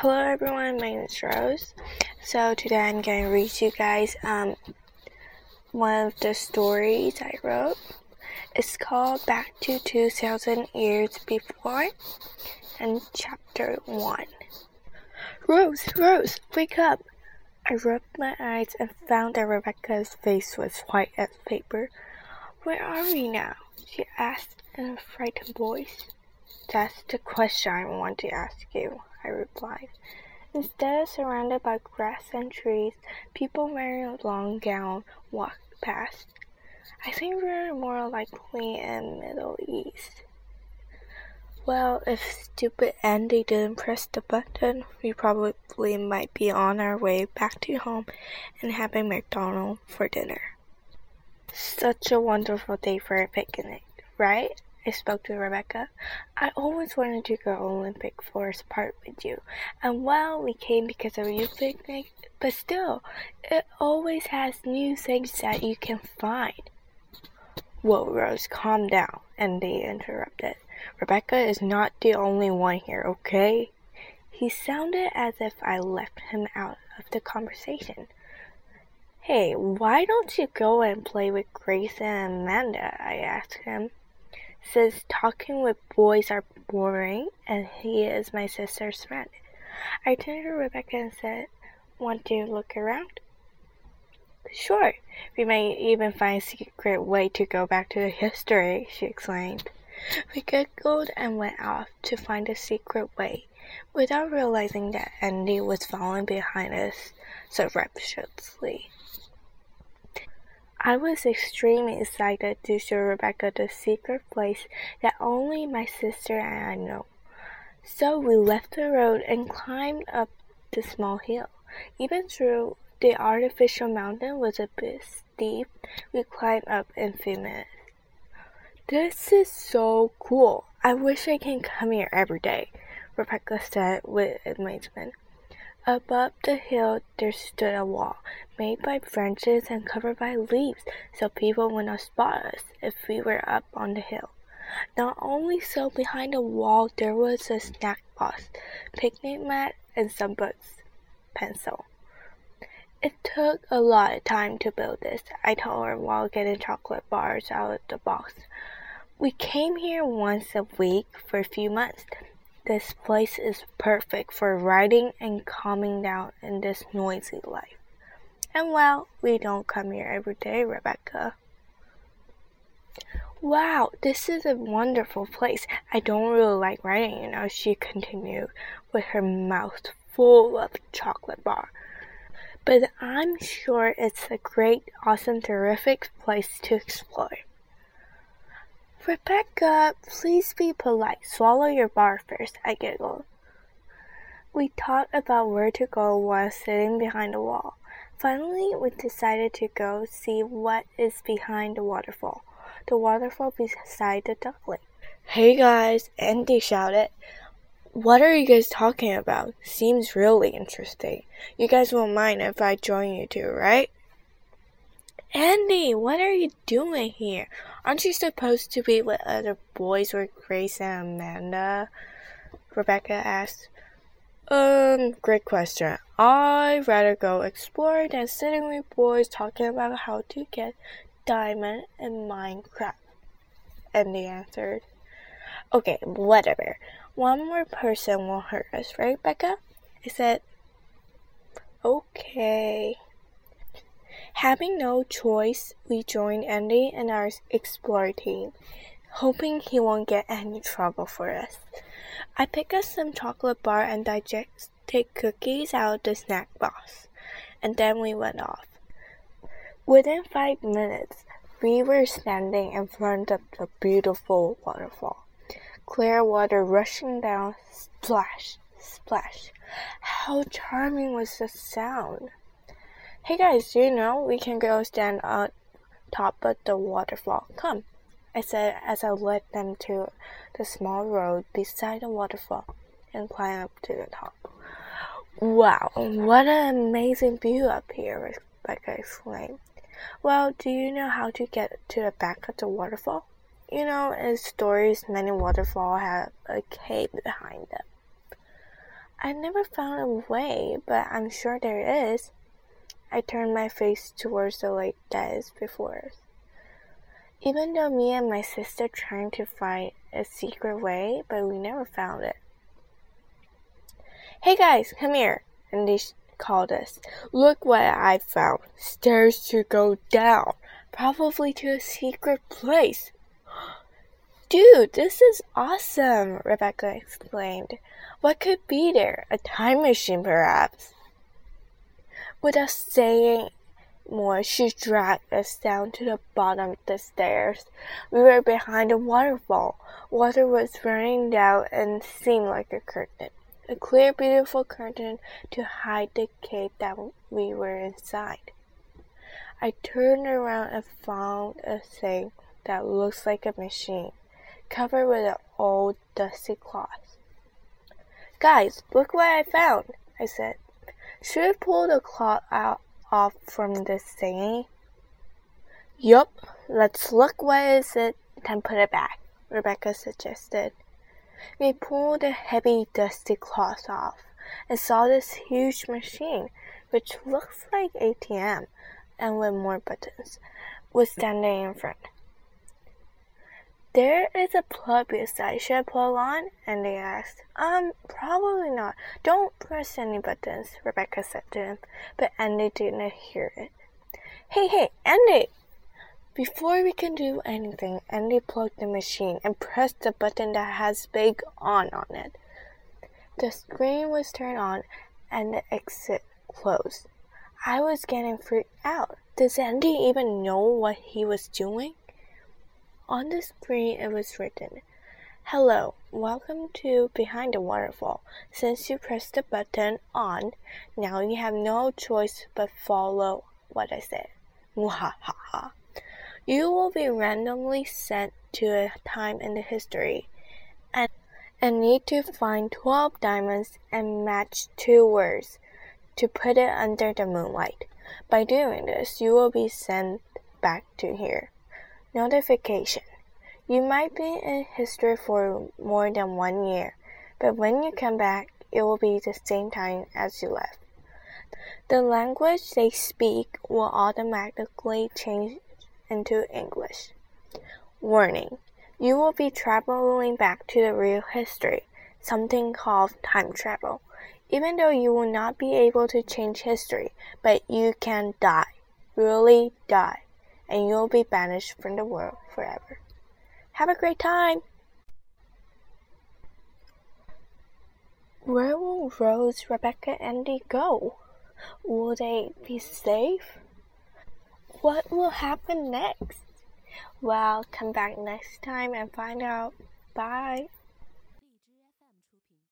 Hello everyone, my name is Rose. So today I'm going to read you guys um, one of the stories I wrote. It's called Back to 2000 Years Before and chapter 1. Rose, Rose, wake up! I rubbed my eyes and found that Rebecca's face was white as paper. Where are we now? she asked in a frightened voice. That's the question I want to ask you. I replied. Instead of surrounded by grass and trees, people wearing long gowns walked past. I think we're more likely in Middle East. Well, if stupid Andy didn't press the button, we probably might be on our way back to home and having McDonald's for dinner. Such a wonderful day for a picnic, right? I spoke to Rebecca. I always wanted to go Olympic Forest Park with you. And well, we came because of your picnic, but still, it always has new things that you can find. Whoa, Rose, calm down, Andy interrupted. Rebecca is not the only one here, okay? He sounded as if I left him out of the conversation. Hey, why don't you go and play with Grace and Amanda? I asked him says talking with boys are boring and he is my sister's friend. I turned to Rebecca and said, Want to look around? Sure. We may even find a secret way to go back to the history, she exclaimed. We giggled and went off to find a secret way, without realizing that Andy was following behind us surreptitiously. I was extremely excited to show Rebecca the secret place that only my sister and I know. So we left the road and climbed up the small hill. Even though the artificial mountain was a bit steep, we climbed up in a few minutes. This is so cool. I wish I can come here every day, Rebecca said with amazement. Above the hill there stood a wall, made by branches and covered by leaves, so people would not spot us if we were up on the hill. Not only so, behind the wall there was a snack box, picnic mat, and some books, pencil. It took a lot of time to build this, I told her while getting chocolate bars out of the box. We came here once a week for a few months. This place is perfect for writing and calming down in this noisy life. And well, we don't come here every day, Rebecca. Wow, this is a wonderful place. I don't really like writing, you know, she continued with her mouth full of chocolate bar. But I'm sure it's a great, awesome, terrific place to explore. Rebecca, please be polite. Swallow your bar first, I giggled. We talked about where to go while sitting behind the wall. Finally, we decided to go see what is behind the waterfall. The waterfall beside the duckling. Hey guys, Andy shouted. What are you guys talking about? Seems really interesting. You guys won't mind if I join you too, right? Andy, what are you doing here? Aren't you supposed to be with other boys with Grace and Amanda? Rebecca asked. Um, great question. I'd rather go explore than sitting with boys talking about how to get diamond in Minecraft. Andy answered. Okay, whatever. One more person won't hurt us, right, Becca? I said. Okay. Having no choice, we joined Andy and our Explore team, hoping he won't get any trouble for us. I picked up some chocolate bar and digested cookies out of the snack box, and then we went off. Within five minutes, we were standing in front of the beautiful waterfall. Clear water rushing down, splash, splash. How charming was the sound! Hey guys, do you know we can go stand on top of the waterfall? Come, I said as I led them to the small road beside the waterfall and climbed up to the top. Wow, what an amazing view up here, Rebecca exclaimed. Well, do you know how to get to the back of the waterfall? You know, in stories, many waterfalls have a cave behind them. I never found a way, but I'm sure there is. I turned my face towards the lake that is before us. Even though me and my sister tried to find a secret way, but we never found it. Hey guys, come here! And they called us. Look what I found. Stairs to go down. Probably to a secret place. Dude, this is awesome, Rebecca exclaimed. What could be there? A time machine, perhaps. Without saying more, she dragged us down to the bottom of the stairs. We were behind a waterfall. Water was running down and seemed like a curtain. A clear, beautiful curtain to hide the cave that we were inside. I turned around and found a thing that looks like a machine, covered with an old dusty cloth. Guys, look what I found, I said. Should I pull the cloth out off from this thingy? Yup, let's look what is it, then put it back, Rebecca suggested. We pulled the heavy, dusty cloth off and saw this huge machine, which looks like ATM and with more buttons, was standing in front. There is a plug beside. Should I plug on? Andy asked. Um, probably not. Don't press any buttons, Rebecca said to him, but Andy didn't hear it. Hey, hey, Andy! Before we can do anything, Andy plugged the machine and pressed the button that has big on on it. The screen was turned on and the exit closed. I was getting freaked out. Does Andy even know what he was doing? On the screen it was written, Hello, welcome to Behind the Waterfall. Since you pressed the button on, now you have no choice but follow what I said. Mwahaha. You will be randomly sent to a time in the history and, and need to find 12 diamonds and match two words to put it under the moonlight. By doing this, you will be sent back to here. Notification. You might be in history for more than one year, but when you come back, it will be the same time as you left. The language they speak will automatically change into English. Warning. You will be traveling back to the real history, something called time travel. Even though you will not be able to change history, but you can die, really die and you'll be banished from the world forever. Have a great time! Where will Rose, Rebecca, and Andy go? Will they be safe? What will happen next? Well, come back next time and find out. Bye.